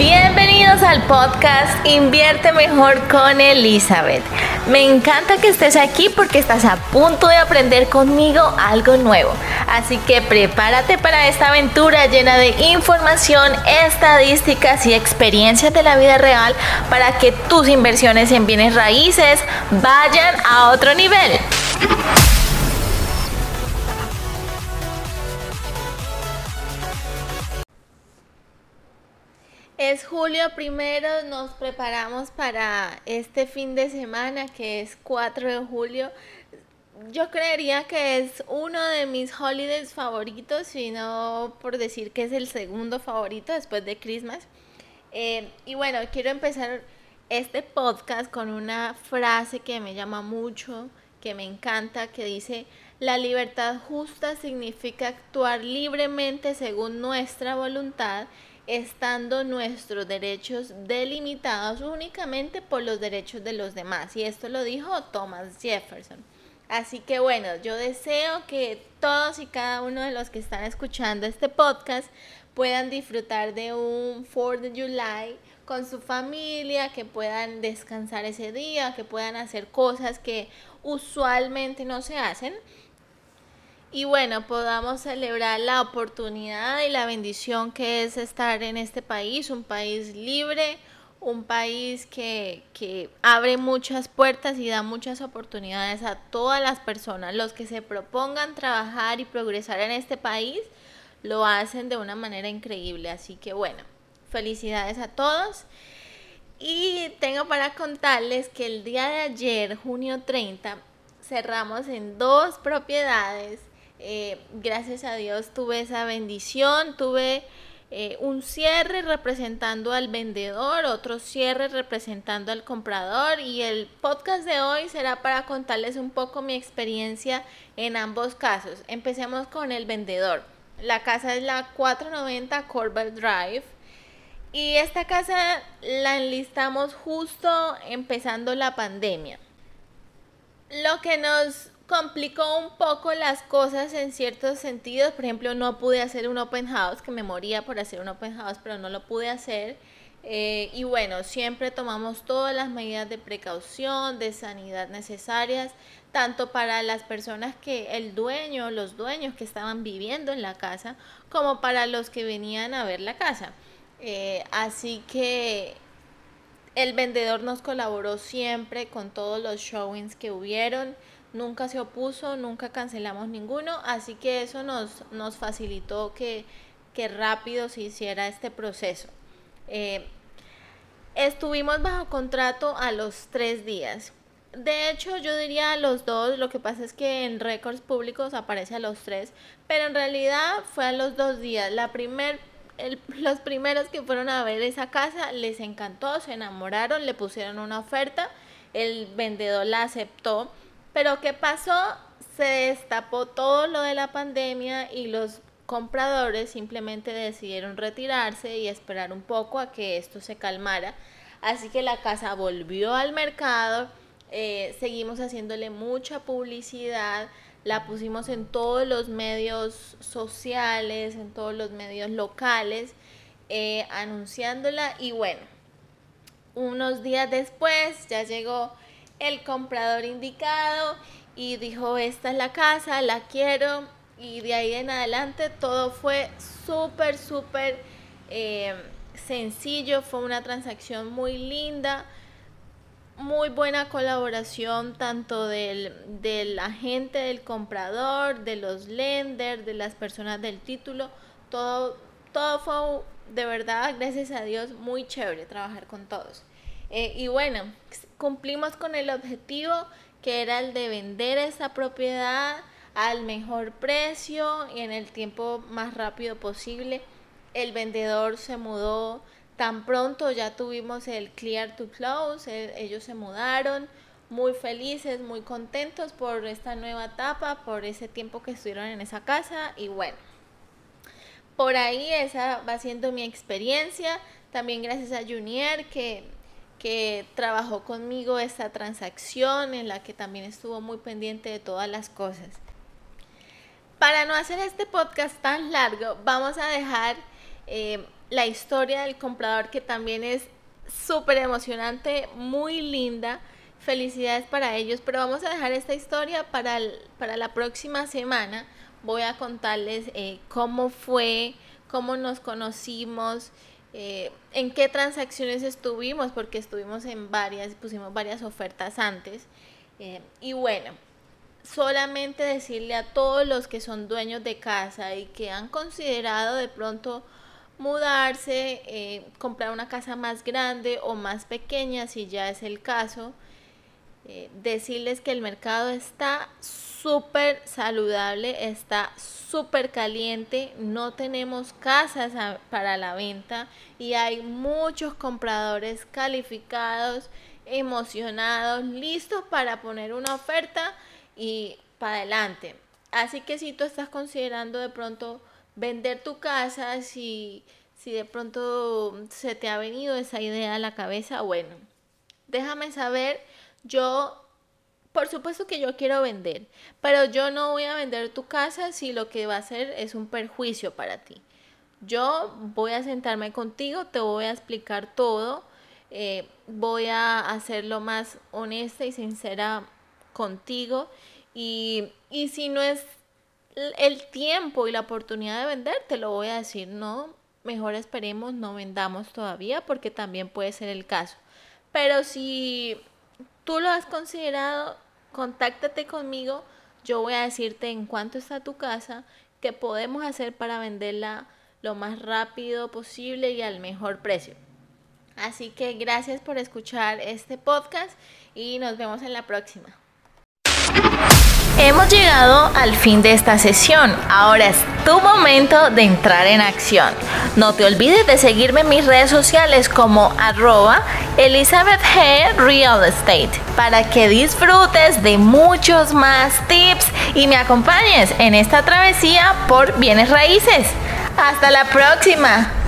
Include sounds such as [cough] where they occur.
Bienvenidos al podcast Invierte Mejor con Elizabeth. Me encanta que estés aquí porque estás a punto de aprender conmigo algo nuevo. Así que prepárate para esta aventura llena de información, estadísticas y experiencias de la vida real para que tus inversiones en bienes raíces vayan a otro nivel. Es julio primero, nos preparamos para este fin de semana que es 4 de julio. Yo creería que es uno de mis holidays favoritos, si no por decir que es el segundo favorito después de Christmas. Eh, y bueno, quiero empezar este podcast con una frase que me llama mucho, que me encanta, que dice, la libertad justa significa actuar libremente según nuestra voluntad estando nuestros derechos delimitados únicamente por los derechos de los demás. Y esto lo dijo Thomas Jefferson. Así que bueno, yo deseo que todos y cada uno de los que están escuchando este podcast puedan disfrutar de un 4 de July con su familia, que puedan descansar ese día, que puedan hacer cosas que usualmente no se hacen y bueno, podamos celebrar la oportunidad y la bendición que es estar en este país, un país libre, un país que, que, abre muchas puertas y da muchas oportunidades a todas las personas. Los que se propongan trabajar y progresar en este país lo hacen de una manera increíble. Así que bueno, felicidades a todos. Y tengo para contarles que el día de ayer, junio 30, cerramos en dos propiedades eh, gracias a Dios tuve esa bendición, tuve eh, un cierre representando al vendedor, otro cierre representando al comprador y el podcast de hoy será para contarles un poco mi experiencia en ambos casos. Empecemos con el vendedor. La casa es la 490 Corbett Drive. Y esta casa la enlistamos justo empezando la pandemia. Lo que nos complicó un poco las cosas en ciertos sentidos. Por ejemplo, no pude hacer un open house, que me moría por hacer un open house, pero no lo pude hacer. Eh, y bueno, siempre tomamos todas las medidas de precaución, de sanidad necesarias, tanto para las personas que el dueño, los dueños que estaban viviendo en la casa, como para los que venían a ver la casa. Eh, así que el vendedor nos colaboró siempre con todos los showings que hubieron nunca se opuso, nunca cancelamos ninguno, así que eso nos, nos facilitó que, que rápido se hiciera este proceso. Eh, estuvimos bajo contrato a los tres días. De hecho, yo diría a los dos, lo que pasa es que en récords públicos aparece a los tres, pero en realidad fue a los dos días. La primer, [laughs] los primeros que fueron a ver esa casa les encantó, se enamoraron, le pusieron una oferta, el vendedor la aceptó pero ¿qué pasó? Se destapó todo lo de la pandemia y los compradores simplemente decidieron retirarse y esperar un poco a que esto se calmara. Así que la casa volvió al mercado, eh, seguimos haciéndole mucha publicidad, la pusimos en todos los medios sociales, en todos los medios locales, eh, anunciándola y bueno, unos días después ya llegó el comprador indicado y dijo, esta es la casa, la quiero. Y de ahí en adelante todo fue súper, súper eh, sencillo, fue una transacción muy linda, muy buena colaboración tanto del, del agente, del comprador, de los lenders, de las personas del título, todo, todo fue de verdad, gracias a Dios, muy chévere trabajar con todos. Eh, y bueno, cumplimos con el objetivo que era el de vender esa propiedad al mejor precio y en el tiempo más rápido posible. El vendedor se mudó tan pronto, ya tuvimos el clear to close, ellos se mudaron muy felices, muy contentos por esta nueva etapa, por ese tiempo que estuvieron en esa casa y bueno, por ahí esa va siendo mi experiencia. También gracias a Junior que que trabajó conmigo esta transacción en la que también estuvo muy pendiente de todas las cosas. Para no hacer este podcast tan largo, vamos a dejar eh, la historia del comprador que también es súper emocionante, muy linda. Felicidades para ellos, pero vamos a dejar esta historia para, para la próxima semana. Voy a contarles eh, cómo fue, cómo nos conocimos, eh, en qué transacciones estuvimos, porque estuvimos en varias, pusimos varias ofertas antes. Eh, y bueno, solamente decirle a todos los que son dueños de casa y que han considerado de pronto mudarse, eh, comprar una casa más grande o más pequeña, si ya es el caso, eh, decirles que el mercado está súper saludable, está súper caliente, no tenemos casas para la venta y hay muchos compradores calificados, emocionados, listos para poner una oferta y para adelante. Así que si tú estás considerando de pronto vender tu casa, si, si de pronto se te ha venido esa idea a la cabeza, bueno, déjame saber, yo, por supuesto que yo quiero vender, pero yo no voy a vender tu casa si lo que va a ser es un perjuicio para ti. Yo voy a sentarme contigo, te voy a explicar todo, eh, voy a hacerlo más honesta y sincera contigo y, y si no es el tiempo y la oportunidad de vender, te lo voy a decir, no, mejor esperemos, no vendamos todavía porque también puede ser el caso. Pero si tú lo has considerado, contáctate conmigo, yo voy a decirte en cuánto está tu casa, qué podemos hacer para venderla lo más rápido posible y al mejor precio. Así que gracias por escuchar este podcast y nos vemos en la próxima. Hemos llegado al fin de esta sesión. Ahora es tu momento de entrar en acción. No te olvides de seguirme en mis redes sociales como arroba Elizabeth G. Real Estate para que disfrutes de muchos más tips y me acompañes en esta travesía por bienes raíces. Hasta la próxima.